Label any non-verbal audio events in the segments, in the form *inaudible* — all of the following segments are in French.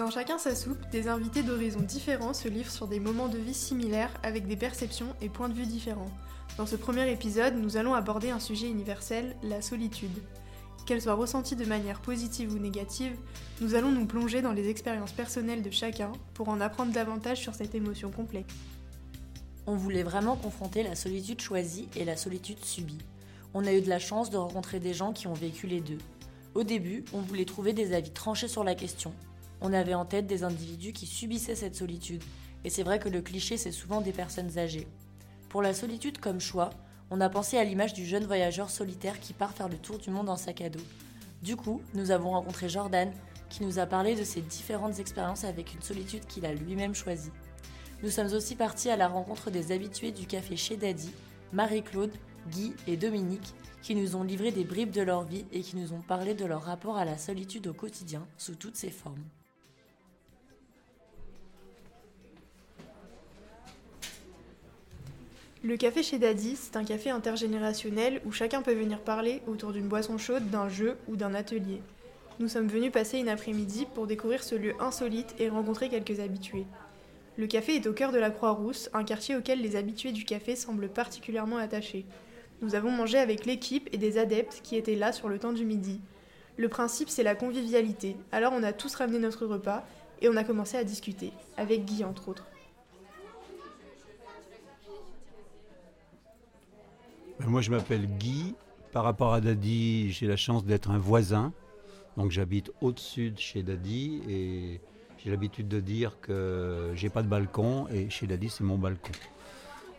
Dans chacun sa soupe, des invités d'horizons différents se livrent sur des moments de vie similaires avec des perceptions et points de vue différents. Dans ce premier épisode, nous allons aborder un sujet universel, la solitude. Qu'elle soit ressentie de manière positive ou négative, nous allons nous plonger dans les expériences personnelles de chacun pour en apprendre davantage sur cette émotion complexe. On voulait vraiment confronter la solitude choisie et la solitude subie. On a eu de la chance de rencontrer des gens qui ont vécu les deux. Au début, on voulait trouver des avis tranchés sur la question. On avait en tête des individus qui subissaient cette solitude, et c'est vrai que le cliché c'est souvent des personnes âgées. Pour la solitude comme choix, on a pensé à l'image du jeune voyageur solitaire qui part faire le tour du monde en sac à dos. Du coup, nous avons rencontré Jordan, qui nous a parlé de ses différentes expériences avec une solitude qu'il a lui-même choisie. Nous sommes aussi partis à la rencontre des habitués du café chez Daddy, Marie-Claude, Guy et Dominique, qui nous ont livré des bribes de leur vie et qui nous ont parlé de leur rapport à la solitude au quotidien sous toutes ses formes. Le café chez Daddy, c'est un café intergénérationnel où chacun peut venir parler autour d'une boisson chaude, d'un jeu ou d'un atelier. Nous sommes venus passer une après-midi pour découvrir ce lieu insolite et rencontrer quelques habitués. Le café est au cœur de la Croix-Rousse, un quartier auquel les habitués du café semblent particulièrement attachés. Nous avons mangé avec l'équipe et des adeptes qui étaient là sur le temps du midi. Le principe, c'est la convivialité. Alors on a tous ramené notre repas et on a commencé à discuter, avec Guy entre autres. Moi, je m'appelle Guy. Par rapport à Daddy, j'ai la chance d'être un voisin. Donc j'habite au-dessus de chez Daddy et j'ai l'habitude de dire que j'ai pas de balcon et chez Daddy, c'est mon balcon.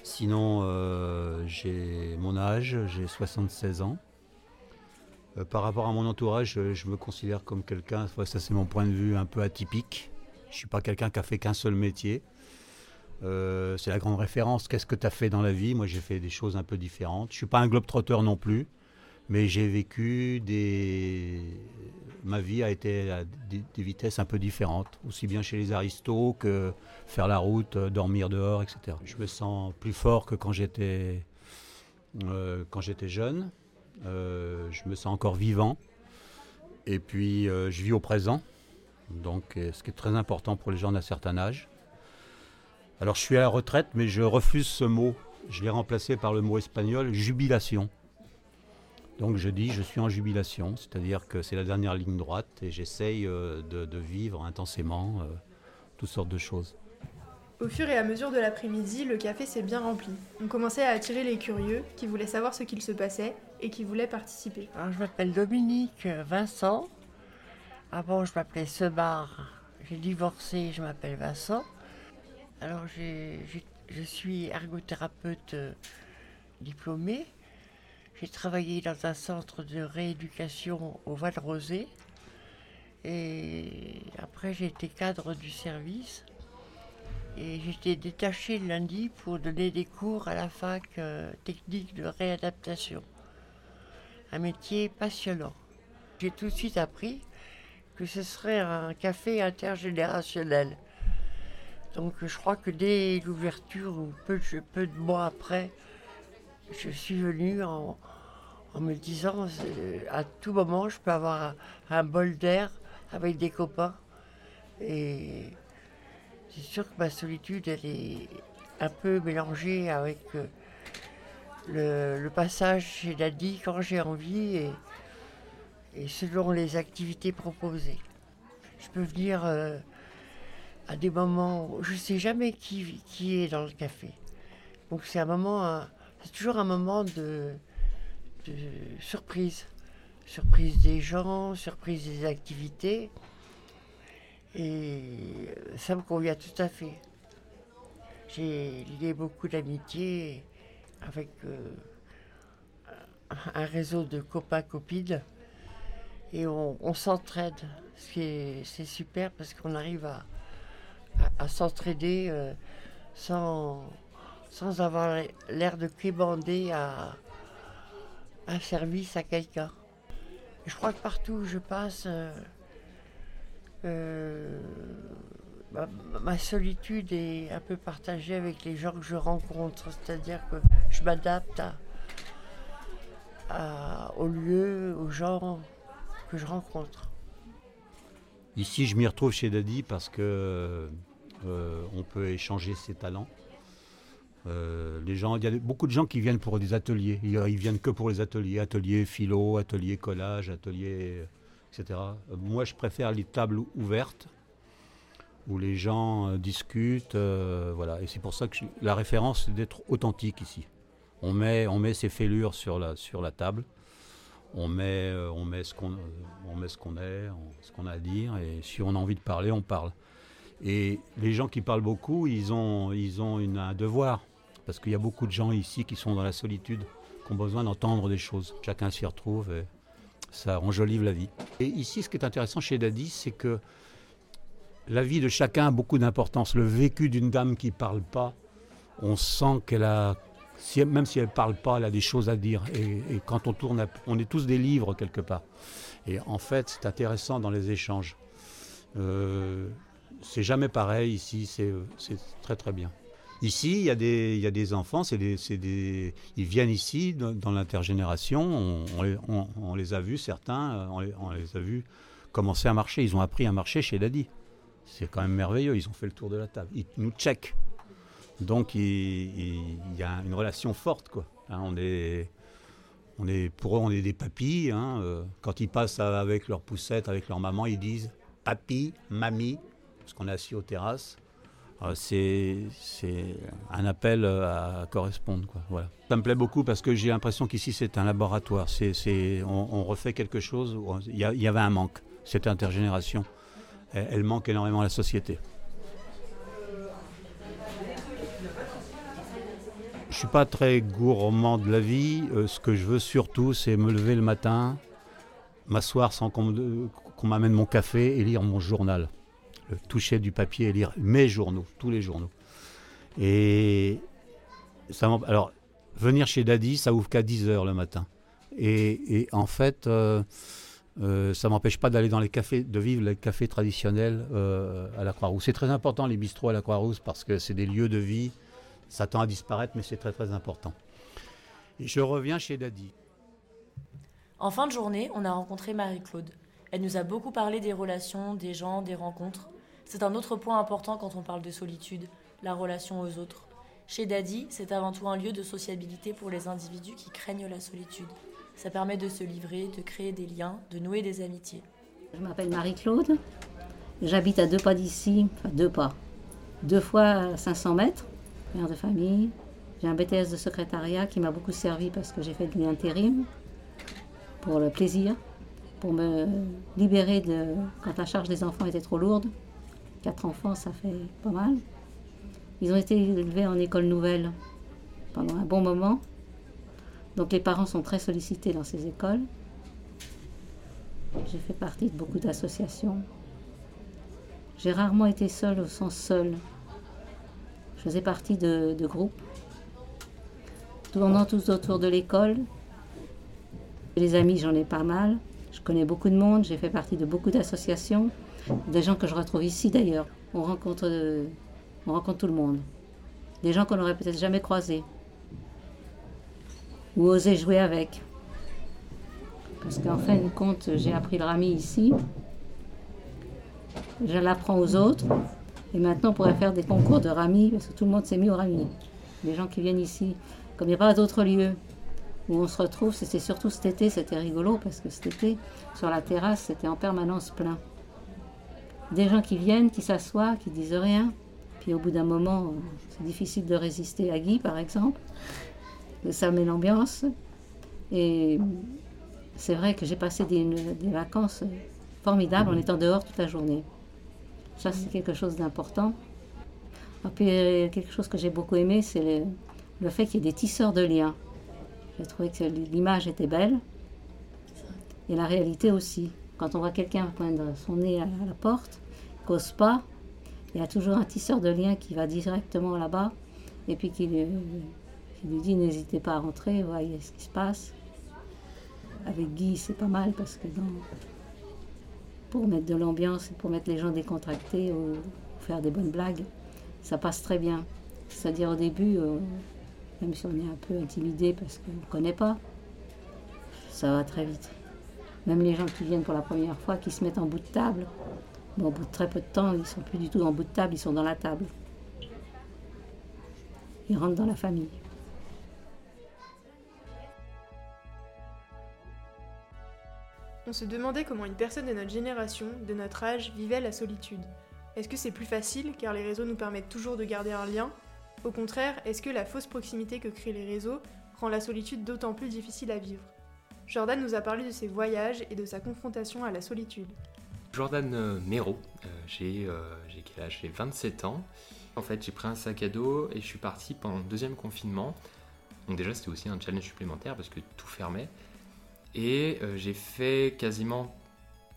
Sinon, euh, j'ai mon âge, j'ai 76 ans. Euh, par rapport à mon entourage, je me considère comme quelqu'un, ça c'est mon point de vue, un peu atypique. Je ne suis pas quelqu'un qui a fait qu'un seul métier. Euh, c'est la grande référence. Qu'est-ce que tu as fait dans la vie? Moi, j'ai fait des choses un peu différentes. Je ne suis pas un globe-trotteur non plus, mais j'ai vécu des. Ma vie a été à des, vitesses un peu différentes, aussi bien chez les aristos que faire la route, euh, dormir dehors, etc. Je me sens plus fort que quand j'étais euh, jeune. je me sens encore vivant. Et puis, je vis au présent. Donc, ce qui est très important pour les gens d'un certain âge. Alors je suis à la retraite, mais je refuse ce mot. Je l'ai remplacé par le mot espagnol jubilation. Donc je dis je suis en jubilation, c'est-à-dire que c'est la dernière ligne droite et j'essaye euh, de, vivre intensément euh, toutes sortes de choses. Au fur et à mesure de l'après-midi, le café s'est bien rempli. On commençait à attirer les curieux qui voulaient savoir ce qu'il se passait et qui voulaient participer. je m'appelle Dominique Vincent. Avant, je m'appelais Sebar. J'ai divorcé, je m'appelle Vincent. Alors, je suis ergothérapeute euh, diplômée. J'ai travaillé dans un centre de rééducation au Val-Rosé. Et après, j'ai été cadre du service. Et j'étais détachée le lundi pour donner des cours à la fac euh, technique de réadaptation. Un métier passionnant. J'ai tout de suite appris que ce serait un café intergénérationnel. Donc je crois que dès l'ouverture, ou peu, de mois après, je suis venue en, me disant à tout moment je peux avoir un, bol d'air avec des copains. Et c'est sûr que ma solitude, elle est un peu mélangée avec euh, le, passage chez Daddy quand j'ai envie et, et, selon les activités proposées. Je peux venir euh, à des moments où je ne sais jamais qui, qui est dans le café. Donc c'est un moment, c'est toujours un moment de, surprise. Surprise des gens, surprise des activités. Et ça me convient tout à fait. J'ai lié beaucoup d'amitié avec euh, un réseau de copains-copines et on, on s'entraide. C'est super parce qu'on arrive à, à, s'entraider euh, sans, sans avoir l'air de québander à un service à quelqu'un. Je crois que partout où je passe, euh, euh, ma, solitude est un peu partagée avec les gens que je rencontre, c'est-à-dire que je m'adapte à, aux lieux, aux gens que je rencontre. Ici, je m'y retrouve chez Daddy parce que euh, on peut échanger ses talents. Euh, il y a beaucoup de gens qui viennent pour des ateliers. Ils, ils viennent que pour les ateliers, ateliers philo, ateliers collage, ateliers, etc. Euh, moi, je préfère les tables ouvertes où les gens discutent. voilà. Et c'est pour ça que la référence, c'est d'être authentique ici. On met, on ses fêlures sur la, table. On met, ce qu'on, est, ce qu'on a à dire. Et si on a envie de parler, on parle. Et les gens qui parlent beaucoup, ils ont, ils ont un devoir. Parce qu'il y a beaucoup de gens ici qui sont dans la solitude, qui ont besoin d'entendre des choses. Chacun s'y retrouve et ça enjolive la vie. Et ici, ce qui est intéressant chez Daddy, c'est que la vie de chacun a beaucoup d'importance. Le vécu d'une dame qui ne parle pas, on sent qu'elle a, même si elle ne parle pas, elle a des choses à dire. Et, quand on tourne, on est tous des livres quelque part. Et en fait, c'est intéressant dans les échanges. Euh, c'est jamais pareil ici, c'est très très bien. Ici, il y a des, enfants, des, ils viennent ici dans, l'intergénération, on, les, a vus, certains, euh, on les, a vus commencer à marcher, ils ont appris à marcher chez Daddy. C'est quand même merveilleux, ils ont fait le tour de la table, ils nous checkent. Donc il, y a une relation forte. Hein, on est, pour eux, on est des papis. hein, euh, quand ils passent avec leur poussette, avec leur maman, ils disent papi, mamie, parce qu'on est assis aux terrasses. Euh, c'est un appel à correspondre. Voilà. Ça me plaît beaucoup parce que j'ai l'impression qu'ici c'est un laboratoire. C'est c'est- on, on refait quelque chose. Il y, avait un manque. Cette intergénération, elle, manque énormément à la société. Je suis pas très gourmand de la vie. Euh, ce que je veux surtout, c'est me lever le matin, m'asseoir sans qu'on m'amène mon café et lire mon journal. Toucher du papier et lire mes journaux, tous les journaux. Et ça alors, venir chez Daddy, ça ouvre qu'à 10 heures le matin. Et, et en fait, euh, euh, ça m'empêche pas d'aller dans les cafés, de vivre les cafés traditionnels euh, à la Croix-Rousse. C'est très important les bistrots à la Croix-Rousse parce que c'est des lieux de vie. Ça tend à disparaître, mais c'est très très important. Et je reviens chez Daddy. En fin de journée, on a rencontré Marie-Claude. Elle nous a beaucoup parlé des relations, des gens, des rencontres. C'est un autre point important quand on parle de solitude, la relation aux autres. Chez Daddy, c'est avant tout un lieu de sociabilité pour les individus qui craignent la solitude. Ça permet de se livrer, de créer des liens, de nouer des amitiés. Je m'appelle Marie-Claude. J'habite à deux pas d'ici, enfin deux pas. Deux fois 500 mètres, mère de famille. J'ai un BTS de secrétariat qui m'a beaucoup servi parce que j'ai fait de l'intérim pour le plaisir, pour me libérer de quand la charge des enfants était trop lourde. Quatre enfants, ça fait pas mal. Ils ont été élevés en école nouvelle pendant un bon moment. Donc les parents sont très sollicités dans ces écoles. J'ai fait partie de beaucoup d'associations. J'ai rarement été seule au sens seule. Je faisais partie de, de groupes, tournant tous autour de l'école. Les amis, j'en ai pas mal. Je connais beaucoup de monde, j'ai fait partie de beaucoup d'associations, des gens que je retrouve ici d'ailleurs. On rencontre, euh, on rencontre tout le monde. Des gens qu'on n'aurait peut-être jamais croisés ou osé jouer avec. Parce qu'en fin de compte, j'ai appris le rami ici. Je l'apprends aux autres. Et maintenant, on pourrait faire des concours de rami, parce que tout le monde s'est mis au rami. Les gens qui viennent ici, comme il n'y a pas d'autres lieux où on se retrouve, c'était surtout cet été, c'était rigolo, parce que cet été, sur la terrasse, c'était en permanence plein. Des gens qui viennent, qui s'assoient, qui disent rien. Puis au bout d'un moment, c'est difficile de résister à Guy, par exemple. Ça met l'ambiance. Et c'est vrai que j'ai passé des, des vacances formidables en étant dehors toute la journée. Ça, c'est quelque chose d'important. Et puis, euh, quelque chose que j'ai beaucoup aimé, c'est le, le fait qu'il y ait des tisseurs de liens. J'ai trouvé que l'image était belle. Et la réalité aussi. Quand on voit quelqu'un poindre son nez à la porte, cause pas, il y a toujours un tisseur de liens qui va directement là-bas et puis qui lui, dit n'hésitez pas à rentrer, voyez ce qui se passe. Avec Guy, c'est pas mal parce que pour mettre de l'ambiance et pour mettre les gens décontractés ou faire des bonnes blagues, ça passe très bien. C'est-à-dire au début, euh, même si on est un peu intimidé parce qu'on ne connaît pas, ça va très vite. Même les gens qui viennent pour la première fois, qui se mettent en bout de table, Au bout de très peu de temps, ils sont plus du tout le bout de table, ils sont dans la table. Ils rentrent dans la famille. On se demandait comment une personne de notre génération, de notre âge, vivait la solitude. Est-ce que c'est plus facile car les réseaux nous permettent toujours de garder un lien? Au contraire, est-ce que la fausse proximité que créent les réseaux rend la solitude d'autant plus difficile à vivre? Jordan nous a parlé de ses voyages et de sa confrontation à la solitude. Jordan euh, Méro, euh, j'ai euh, j'ai quel âge? J'ai 27 ans. En fait, j'ai pris un sac à dos et je suis parti pendant le deuxième confinement. Donc déjà, c'était aussi un challenge supplémentaire parce que tout fermait. Et j'ai fait quasiment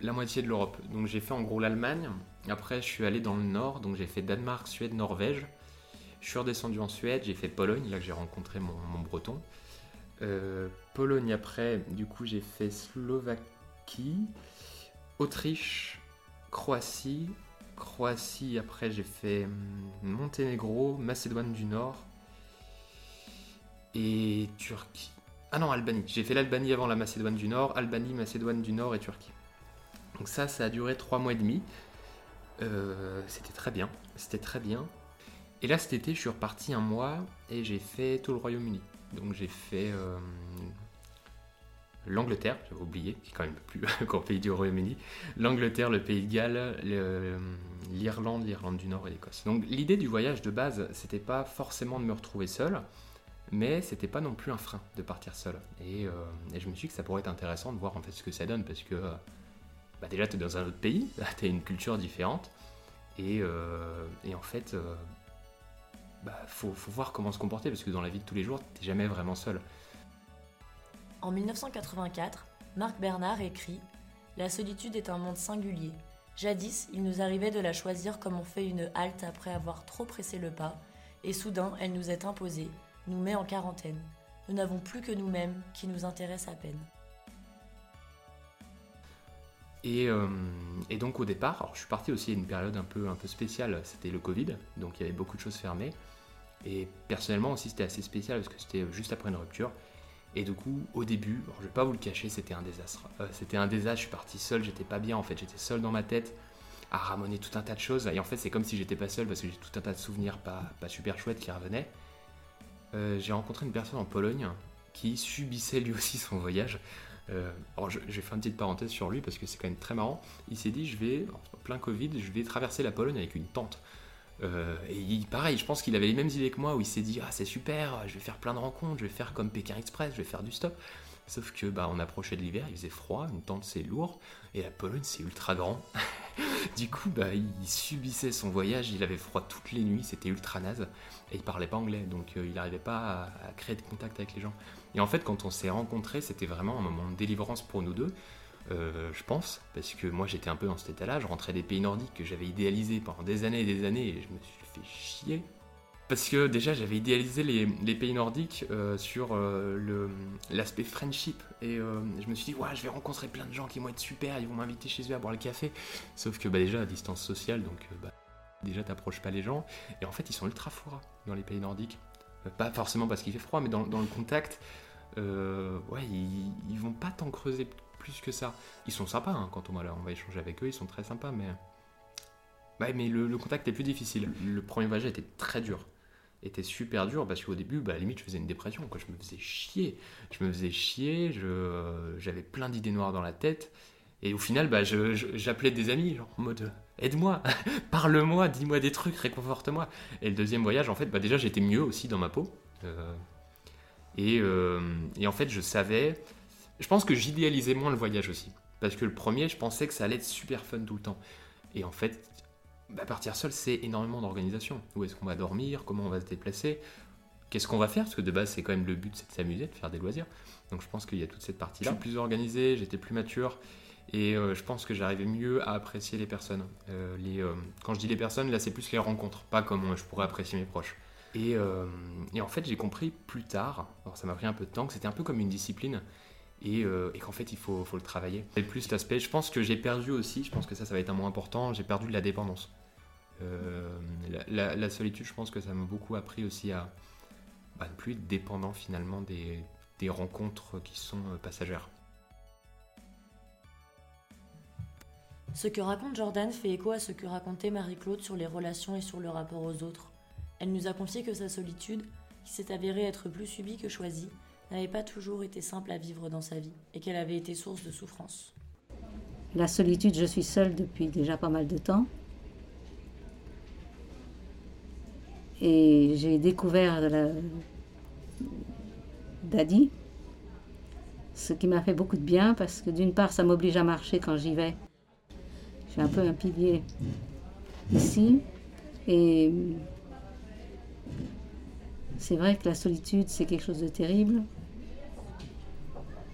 la moitié de l'Europe. Donc j'ai fait en gros l'Allemagne. Après, je suis allé dans le nord. Donc j'ai fait Danemark, Suède, Norvège. Je suis redescendu en Suède. J'ai fait Pologne, là que j'ai rencontré mon, breton. Pologne après, du coup, j'ai fait Slovaquie, Autriche, Croatie. Croatie, après, j'ai fait hum, Monténégro, Macédoine du Nord et Turquie. Ah non, Albanie. J'ai fait l'Albanie avant la Macédoine du Nord, Albanie, Macédoine du Nord et Turquie. Donc ça, ça a duré trois mois et demi. Euh, c'était très bien. C'était très bien. Et là, cet été, je suis reparti un mois et j'ai fait tout le Royaume-Uni. Donc j'ai fait euh, l'Angleterre, j'avais oublié, qui est quand même plus *laughs* grand pays du Royaume-Uni. L'Angleterre, le Pays de Galles, le- l'Irlande, l'Irlande du Nord et l'Écosse. Donc l'idée du voyage de base, c'était pas forcément de me retrouver seul, mais c'était pas non plus un frein de partir seul. Et, euh, je me suis dit que ça pourrait être intéressant de voir en fait ce que ça donne parce que euh, bah, déjà tu es dans un autre pays, *laughs* tu as une culture différente et, euh, en fait euh, bah, faut, faut voir comment se comporter parce que dans la vie de tous les jours t'es jamais vraiment seul. En 1984, Marc Bernard écrit La solitude est un monde singulier. Jadis, il nous arrivait de la choisir comme on fait une halte après avoir trop pressé le pas, et soudain, elle nous est imposée, nous met en quarantaine. Nous n'avons plus que nous-mêmes qui nous intéressent à peine. Et, euh, et donc au départ, je suis parti aussi à une période un peu, un peu spéciale, c'était le Covid, donc il y avait beaucoup de choses fermées. Et personnellement aussi c'était assez spécial parce que c'était juste après une rupture. Et du coup, au début, alors, je vais pas vous le cacher, c'était un désastre. Euh, c'était un désastre, je suis parti seul, j'étais pas bien en fait, j'étais seul dans ma tête à ramoner tout un tas de choses. Et en fait, c'est comme si j'étais pas seul parce que j'ai tout un tas de souvenirs pas, pas super chouettes qui revenaient. Euh, j'ai rencontré une personne en Pologne qui subissait lui aussi son voyage. Euh, alors je, je vais faire une petite parenthèse sur lui parce que c'est quand même très marrant. Il s'est dit je vais, en plein Covid, je vais traverser la Pologne avec une tente. Euh, et il- pareil, je pense qu'il avait les mêmes idées que moi où il s'est dit ah c'est super, je vais faire plein de rencontres, je vais faire comme Pékin Express, je vais faire du stop. Sauf que bah on approchait de l'hiver, il faisait froid, une tente c'est lourd et la Pologne c'est ultra grand. *laughs* du coup bah il subissait son voyage, il avait froid toutes les nuits, c'était ultra naze et il parlait pas anglais donc euh, il n'arrivait pas à, à créer de contact avec les gens. Et en fait, quand on s'est rencontrés, c'était vraiment un moment de délivrance pour nous deux, euh, je pense, parce que moi j'étais un peu dans cet état-là, je rentrais des pays nordiques que j'avais idéalisés pendant des années et des années et je me suis fait chier. Parce que déjà j'avais idéalisé les, pays nordiques euh, sur euh, l'aspect friendship et je me suis dit ouais je vais rencontrer plein de gens qui vont être super, ils vont m'inviter chez eux à boire le café. Sauf que bah, déjà à distance sociale donc bah, déjà t'approches pas les gens et en fait ils sont ultra froids dans les pays nordiques. Pas forcément parce qu'il fait froid mais dans, le contact ouais, ils, ils vont pas t'en creuser plus que ça. Ils sont sympas hein, quand on va, on va échanger avec eux, ils sont très sympas, mais. Mais le, contact est plus difficile. Le premier voyage était très dur. Était super dur parce qu'au début, bah, à la limite, je faisais une dépression. Je me faisais chier. Je me faisais chier, j'avais plein d'idées noires dans la tête. Et au final, bah, j'appelais des amis, genre en mode aide-moi, *laughs* parle-moi, dis-moi des trucs, réconforte-moi. Et le deuxième voyage, en fait, bah, déjà, j'étais mieux aussi dans ma peau. Euh, euh, et en fait, je savais. Je pense que j'idéalisais moins le voyage aussi. Parce que le premier, je pensais que ça allait être super fun tout le temps. Et en fait, bah, partir seul, c'est énormément d'organisation. Où est-ce qu'on va dormir? Comment on va se déplacer? Qu'est-ce qu'on va faire? Parce que de base, c'est quand même le but, c'est de s'amuser, de faire des loisirs. Donc je pense qu'il y a toute cette partie-là. Je suis plus organisé, j'étais plus mature. Et euh, je pense que j'arrivais mieux à apprécier les personnes. Euh, les, euh, quand je dis les personnes, là, c'est plus les rencontres, pas comment je pourrais apprécier mes proches. Et, et en fait, j'ai compris plus tard, alors ça m'a pris un peu de temps, que c'était un peu comme une discipline et, euh, et qu'en fait, il faut, le travailler. Et plus l'aspect, je pense que j'ai perdu aussi, je pense que ça, ça va être un mot important, j'ai perdu de la dépendance. Euh, la solitude, je pense que ça m'a beaucoup appris aussi à bah, ne plus être dépendant finalement des, des rencontres qui sont euh, passagères. Ce que raconte Jordan fait écho à ce que racontait Marie-Claude sur les relations et sur le rapport aux autres. Elle nous a confié que sa solitude, qui s'est avérée être plus subie que choisie, n'avait pas toujours été simple à vivre dans sa vie et qu'elle avait été source de souffrance. La solitude, je suis seule depuis déjà pas mal de temps. Et j'ai découvert la... Daddy, ce qui m'a fait beaucoup de bien parce que d'une part, ça m'oblige à marcher quand j'y vais. Je suis un peu un pilier ici. Et c'est vrai que la solitude, c'est quelque chose de terrible.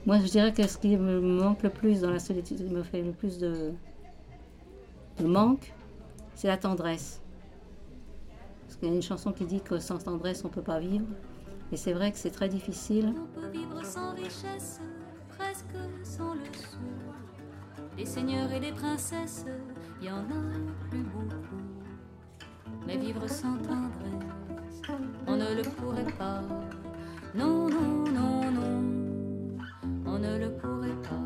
Moi, je dirais que ce qui me manque le plus dans la solitude, ce qui me fait le plus de, manque, c'est la tendresse. Parce qu'il y a une chanson qui dit que sans tendresse, on ne peut pas vivre. Et c'est vrai que c'est très difficile. On peut vivre sans richesse, presque sans le sou. Les seigneurs et les princesses, il y en a plus beaucoup. Mais vivre sans tendresse, on ne le pourrait pas. Ne le pourrait pas.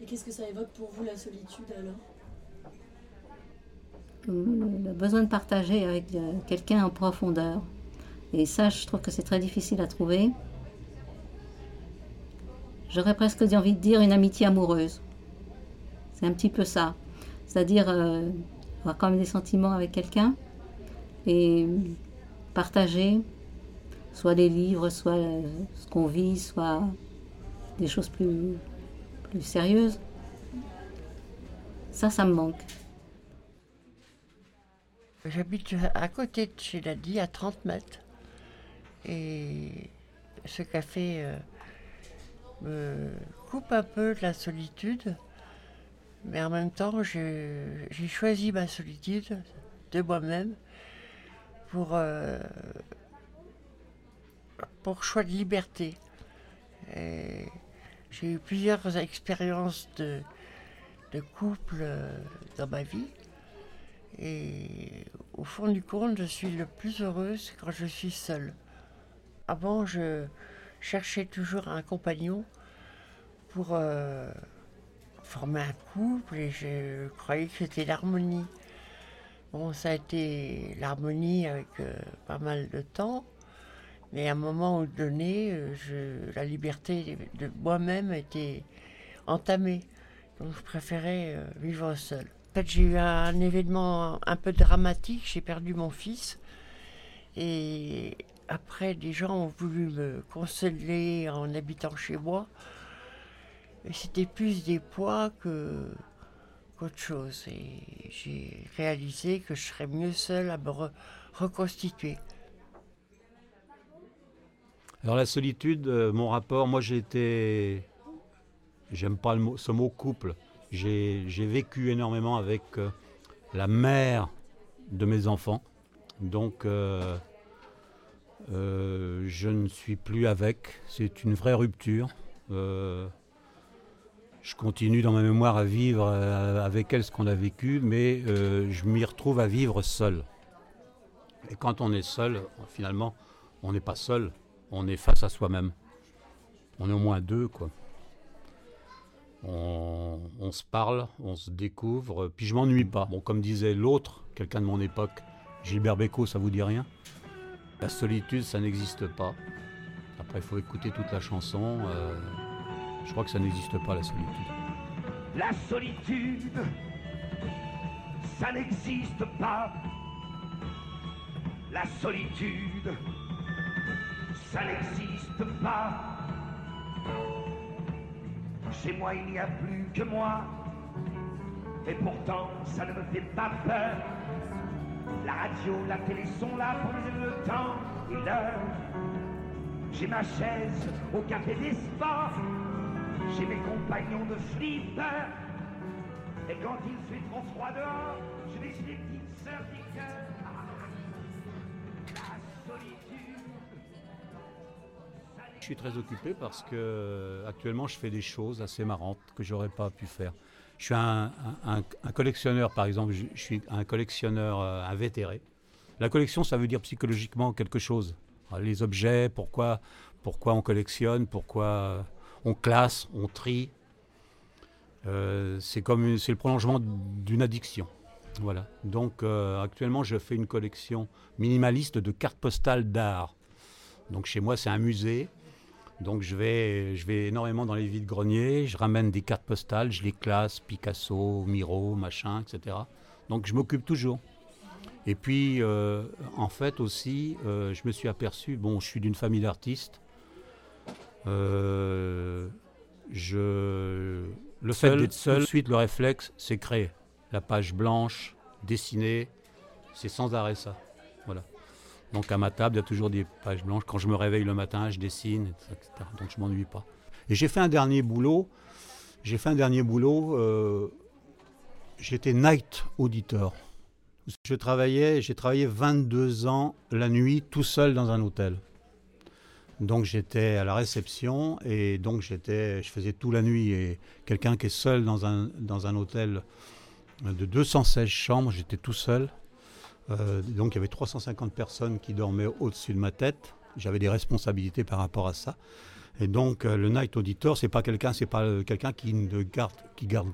Et qu'est-ce que ça évoque pour vous la solitude alors? Le le besoin de partager avec euh, quelqu'un en profondeur. Et ça, je trouve que c'est très difficile à trouver. J'aurais presque envie de dire une amitié amoureuse. C'est un petit peu ça. C'est-à-dire euh, avoir quand même des sentiments avec quelqu'un et partager soit les livres, soit euh, ce qu'on vit, soit des choses plus, plus sérieuses. Ça, ça me manque. J'habite à côté de chez Daddy, à 30 mètres. Et ce café euh, me coupe un peu de la solitude. Mais en même temps, j'ai choisi ma solitude de moi-même pour, euh, pour choix de liberté. J'ai eu plusieurs expériences de, de couple euh, dans ma vie. Et au fond du compte, je suis le plus heureuse quand je suis seule. Avant, je cherchais toujours un compagnon pour euh, former un couple et je croyais que c'était l'harmonie. Bon, ça a été l'harmonie avec euh, pas mal de temps, mais à un moment donné, euh, la liberté de moi-même était entamée. Donc je préférais euh, vivre seule. En fait, j'ai eu un événement un peu dramatique, j'ai perdu mon fils. Et après, des gens ont voulu me consoler en habitant chez moi. Et c'était plus des poids que qu'autre chose. Et j'ai réalisé que je serais mieux seule à me re- reconstituer. Alors la solitude, euh, mon rapport, moi j'ai été, j'aime pas ce mot couple, j'ai vécu énormément avec euh, la mère de mes enfants, donc euh, je ne suis plus avec, c'est une vraie rupture. Je continue dans ma mémoire à vivre euh, avec elle ce qu'on a vécu, mais euh, je m'y retrouve à vivre seul. Et quand on est seul, finalement, on n'est pas seul, on est face à soi-même. On est au moins deux, quoi. On, se parle, on se découvre, puis je m'ennuie pas. Comme disait l'autre, quelqu'un de mon époque, Gilbert Bécaud, ça vous dit rien? La solitude, ça n'existe pas. Après, il faut écouter toute la chanson. euh, je crois que ça n'existe pas, la solitude. La solitude, ça n'existe pas. La solitude, ça n'existe pas. Chez moi, il n'y a plus que moi. Et pourtant, ça ne me fait pas peur. La radio, la télé sont là pour le temps et l'heure. J'ai ma chaise au café des sports. J'ai mes compagnons de flipper. Et quand il fait trop froid dehors, je vais chez les petites sœurs cœurs. La solitude. Je suis très occupé parce que actuellement je fais des choses assez marrantes que j'aurais pas pu faire. Je suis un, collectionneur, par exemple, je, je suis un collectionneur euh, invétéré. La collection, ça veut dire psychologiquement quelque chose. Les objets, pourquoi, pourquoi on collectionne, pourquoi on classe, on trie. Euh, c'est comme c'est le prolongement d'une addiction. Voilà. Donc euh, actuellement, je fais une collection minimaliste de cartes postales d'art. Donc chez moi, c'est un musée. Donc je vais, je vais énormément dans les vides-greniers, je ramène des cartes postales, je les classe, Picasso, Miro, machin, etc. Donc je m'occupe toujours. Et puis, euh, en fait aussi, je me suis aperçu, bon, je suis d'une famille d'artistes. Euh, je, le fait d'être seul, tout de suite, le réflexe, c'est créer. La page blanche, dessiner, c'est sans arrêt ça. Voilà. Donc à ma table, il y a toujours des pages blanches. Quand je me réveille le matin, je dessine, etc. Donc je m'ennuie pas. Et j'ai fait un dernier boulot. J'ai fait un dernier boulot. J'étais night auditor. Je travaillais, j'ai travaillé 22 ans la nuit tout seul dans un hôtel. Donc j'étais à la réception et donc j'étais, je faisais tout la nuit. Et quelqu'un qui est seul dans un, dans un hôtel de 216 chambres, j'étais tout seul. Euh, donc il y avait 350 personnes qui dormaient au-dessus de ma tête. J'avais des responsabilités par rapport à ça. Et donc euh, le night auditor, c'est pas quelqu'un, c'est pas euh, quelqu'un qui garde, qui garde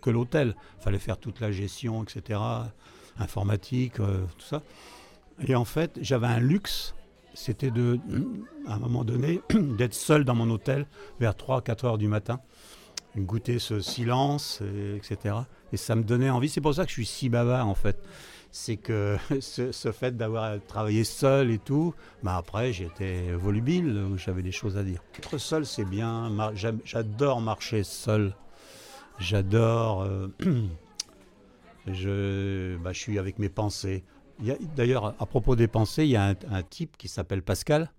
que l'hôtel. Fallait faire toute la gestion, etc informatique, tout ça. Et en fait, j'avais un luxe, c'était à un moment donné, *clears throat* d'être seul dans mon hôtel vers 3-4 heures du matin, goûter ce silence, etc. Et ça me donnait envie. C'est pour ça que je suis si bavard, en fait. C'est que *laughs* ce, fait d'avoir travaillé seul et tout, bah après j'étais volubile, j'avais des choses à dire. Être seul, c'est bien. J'adore marcher seul. J'adore. Euh, *clears throat* je, bah, je suis avec mes pensées. D'ailleurs, à propos des pensées, il y a un, type qui s'appelle Pascal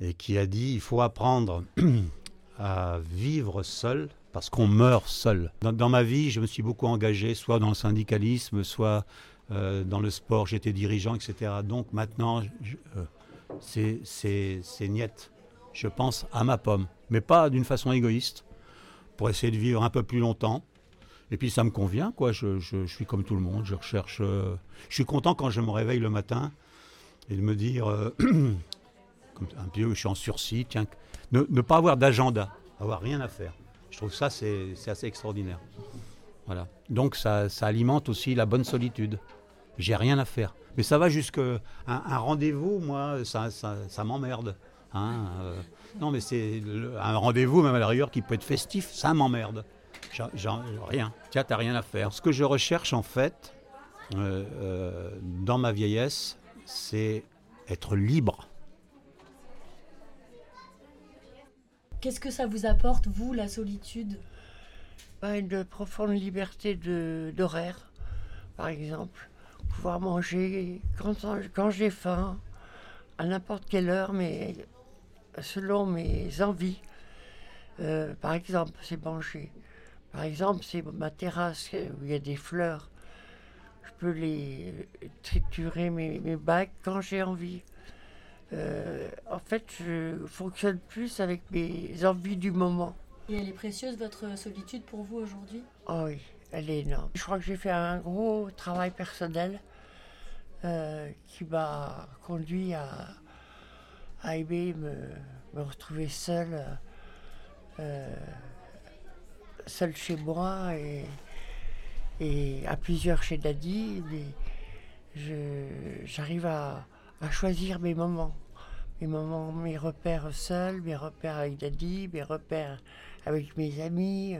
et qui a dit il faut apprendre *clears throat* à vivre seul parce qu'on meurt seul. Dans, ma vie, je me suis beaucoup engagé, soit dans le syndicalisme, soit euh, dans le sport, j'étais dirigeant, etc. Donc maintenant, euh, c'est niette. Je pense à ma pomme, mais pas d'une façon égoïste, pour essayer de vivre un peu plus longtemps et puis ça me convient, quoi. Je, suis comme tout le monde. Je recherche. Euh, je suis content quand je me réveille le matin et de me dire, euh, *clears throat* comme un peu, je suis en sursis, tiens, ne, pas avoir d'agenda, avoir rien à faire. Je trouve ça c'est assez extraordinaire. Voilà. Donc ça, alimente aussi la bonne solitude. J'ai rien à faire. Mais ça va jusque un, rendez-vous, moi, ça, ça, m'emmerde. Hein, euh. non, mais c'est un rendez-vous, même à la qui peut être festif, ça m'emmerde rien. Tiens, t'as rien à faire. Ce que je recherche en fait, euh, euh, dans ma vieillesse, c'est être libre. Qu'est-ce que ça vous apporte, vous, la solitude? Bah, Une profonde liberté d'horaire, par exemple. Pouvoir manger quand, quand j'ai faim, à n'importe quelle heure, mais selon mes envies. Euh, par exemple, c'est manger. Par exemple, c'est ma terrasse où il y a des fleurs. Je peux les triturer mes, mes bagues quand j'ai envie. Euh, en fait, je fonctionne plus avec mes envies du moment. Et elle est précieuse, votre solitude, pour vous aujourd'hui? Oh oui, elle est énorme. Je crois que j'ai fait un gros travail personnel euh, qui m'a conduit à, à aimer me, me retrouver seule. Euh, seul chez moi et, et à plusieurs chez Daddy, j'arrive à, choisir mes moments. Mes moments, mes repères seuls, mes repères avec Daddy, mes repères avec mes amis.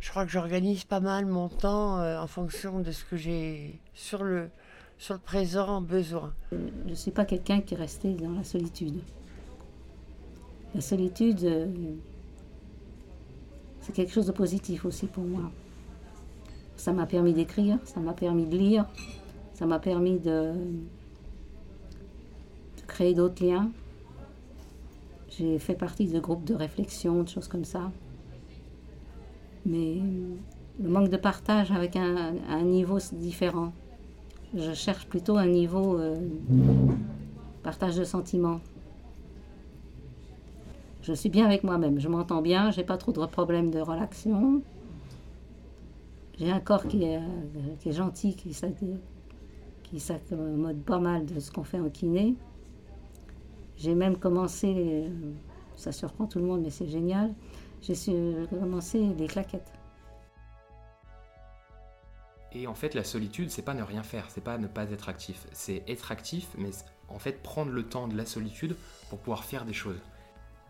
Je crois que j'organise pas mal mon temps euh, en fonction de ce que j'ai sur le, sur le présent besoin. Je ne suis pas quelqu'un qui est dans la solitude. La solitude, euh, c'est quelque chose de positif aussi pour moi. Ça m'a permis d'écrire, ça m'a permis de lire, ça m'a permis de, créer d'autres liens. J'ai fait partie de groupes de réflexion, de choses comme ça. Mais le manque de partage avec un, niveau différent. Je cherche plutôt un niveau euh, partage de sentiments je suis bien avec moi-même, je m'entends bien, j'ai pas trop de problèmes de relaxation. J'ai un corps qui est, est gentil, qui, qui s'accommode pas mal de ce qu'on fait en kiné. J'ai même commencé, euh, ça surprend tout le monde, mais c'est génial, j'ai commencé des claquettes. Et en fait, la solitude, c'est pas ne rien faire, c'est pas ne pas être actif. C'est être actif, mais en fait prendre le temps de la solitude pour pouvoir faire des choses.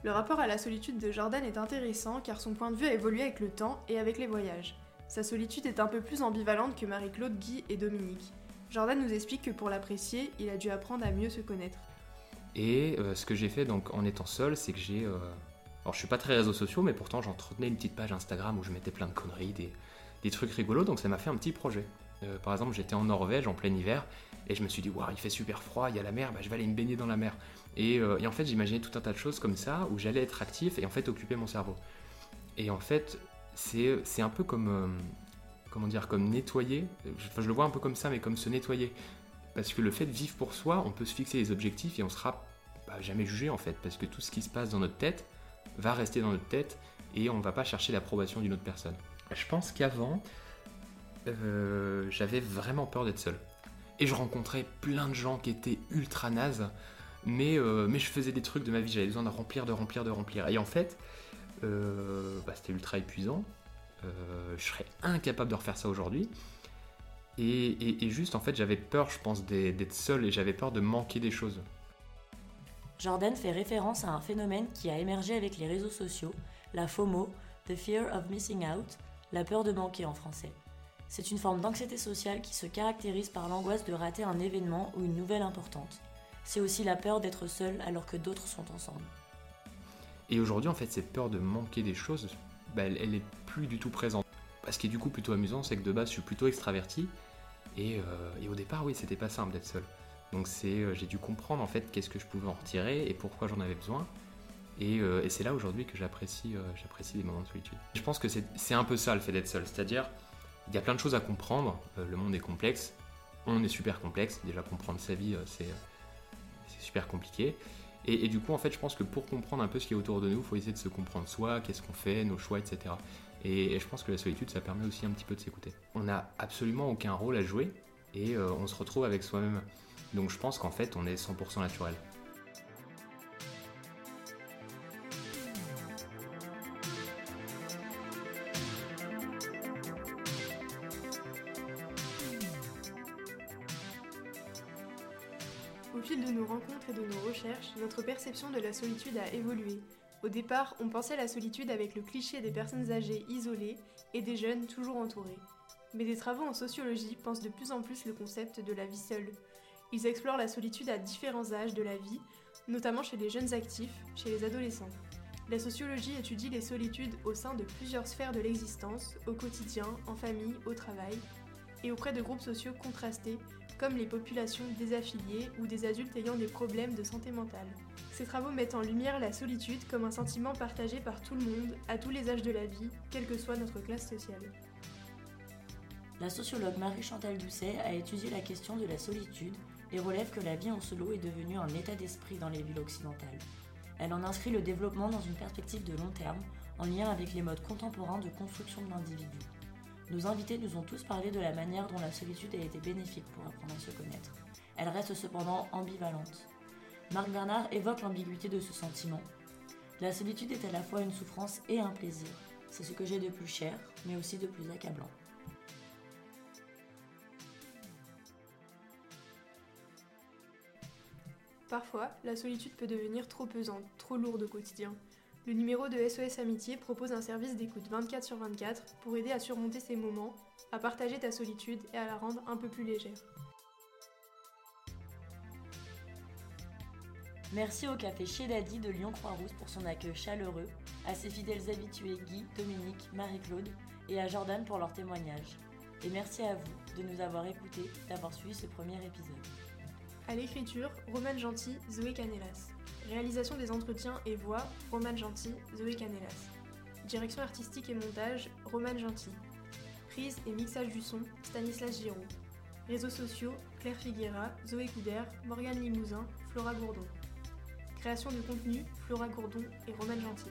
Le rapport à la solitude de Jordan est intéressant car son point de vue a évolué avec le temps et avec les voyages. Sa solitude est un peu plus ambivalente que Marie-Claude, Guy et Dominique. Jordan nous explique que pour l'apprécier, il a dû apprendre à mieux se connaître. Et euh, ce que j'ai fait donc en étant seul, c'est que j'ai. Euh, alors je suis pas très réseaux sociaux, mais pourtant j'entretenais une petite page Instagram où je mettais plein de conneries, des, des trucs rigolos, donc ça m'a fait un petit projet. Euh, par exemple, j'étais en Norvège en plein hiver et je me suis dit, waouh, il fait super froid, il y a la mer, bah, je vais aller me baigner dans la mer. Et, et en fait, j'imaginais tout un tas de choses comme ça où j'allais être actif et en fait occuper mon cerveau. Et en fait, c'est un peu comme comment dire, comme nettoyer. Je le vois un peu comme ça, mais comme se nettoyer. Parce que le fait de vivre pour soi, on peut se fixer des objectifs et on sera jamais jugé en fait, parce que tout ce qui se passe dans notre tête va rester dans notre tête et on ne va pas chercher l'approbation d'une autre personne. Je pense qu'avant, euh, j'avais vraiment peur d'être seul. Et je rencontrais plein de gens qui étaient ultra nazes, mais, euh, mais je faisais des trucs de ma vie, j'avais besoin de remplir, de remplir, de remplir. Et en fait, euh, bah, c'était ultra épuisant. Je serais incapable de refaire ça aujourd'hui. Et, juste, en fait, j'avais peur, je pense, d'être seul et j'avais peur de manquer des choses. Jordan fait référence à un phénomène qui a émergé avec les réseaux sociaux, la FOMO, The Fear of Missing Out, la peur de manquer en français. C'est une forme d'anxiété sociale qui se caractérise par l'angoisse de rater un événement ou une nouvelle importante. C'est aussi la peur d'être seul alors que d'autres sont ensemble. Et aujourd'hui, en fait, cette peur de manquer des choses, bah, elle, est plus du tout présente. Ce qui est du coup plutôt amusant, c'est que de base, je suis plutôt extraverti. Et, euh, au départ, oui, c'était pas simple d'être seul. Donc euh, j'ai dû comprendre en fait qu'est-ce que je pouvais en retirer et pourquoi j'en avais besoin. Et, euh, c'est là aujourd'hui que j'apprécie, j'apprécie les moments de solitude. Je pense que c'est un peu ça le fait d'être seul, c'est-à-dire il y a plein de choses à comprendre. le monde est complexe, on est super complexe. Déjà comprendre sa vie, c'est super compliqué. Et, du coup, en fait, je pense que pour comprendre un peu ce qui est autour de nous, il faut essayer de se comprendre soi, qu'est-ce qu'on fait, nos choix, etc. Et, je pense que la solitude, ça permet aussi un petit peu de s'écouter. On n'a absolument aucun rôle à jouer et euh, on se retrouve avec soi-même. Donc je pense qu'en fait, on est 100% naturel. Fil de nos rencontres et de nos recherches, notre perception de la solitude a évolué. Au départ, on pensait la solitude avec le cliché des personnes âgées isolées et des jeunes toujours entourés. Mais des travaux en sociologie pensent de plus en plus le concept de la vie seule. Ils explorent la solitude à différents âges de la vie, notamment chez les jeunes actifs, chez les adolescents. La sociologie étudie les solitudes au sein de plusieurs sphères de l'existence, au quotidien, en famille, au travail, et auprès de groupes sociaux contrastés comme les populations désaffiliées ou des adultes ayant des problèmes de santé mentale. Ces travaux mettent en lumière la solitude comme un sentiment partagé par tout le monde, à tous les âges de la vie, quelle que soit notre classe sociale. La sociologue Marie-Chantal Doucet a étudié la question de la solitude et relève que la vie en solo est devenue un état d'esprit dans les villes occidentales. Elle en inscrit le développement dans une perspective de long terme, en lien avec les modes contemporains de construction de l'individu. Nos invités nous ont tous parlé de la manière dont la solitude a été bénéfique pour apprendre à se connaître. Elle reste cependant ambivalente. Marc Bernard évoque l'ambiguïté de ce sentiment. La solitude est à la fois une souffrance et un plaisir. C'est ce que j'ai de plus cher, mais aussi de plus accablant. Parfois, la solitude peut devenir trop pesante, trop lourde au quotidien. Le numéro de SOS Amitié propose un service d'écoute 24 sur 24 pour aider à surmonter ces moments, à partager ta solitude et à la rendre un peu plus légère. Merci au café Chez Daddy de Lyon Croix-Rousse pour son accueil chaleureux, à ses fidèles habitués Guy, Dominique, Marie-Claude et à Jordan pour leur témoignage. Et merci à vous de nous avoir écoutés, d'avoir suivi ce premier épisode. À l'écriture, Romain Gentil, Zoé Canelas. Réalisation des entretiens et voix, Romane Gentil, Zoé Canelas. Direction artistique et montage, Romane Gentil. Prise et mixage du son, Stanislas Giraud. Réseaux sociaux, Claire Figuera, Zoé Couder, Morgane Limousin, Flora Gourdon. Création de contenu, Flora Gourdon et Romane Gentil.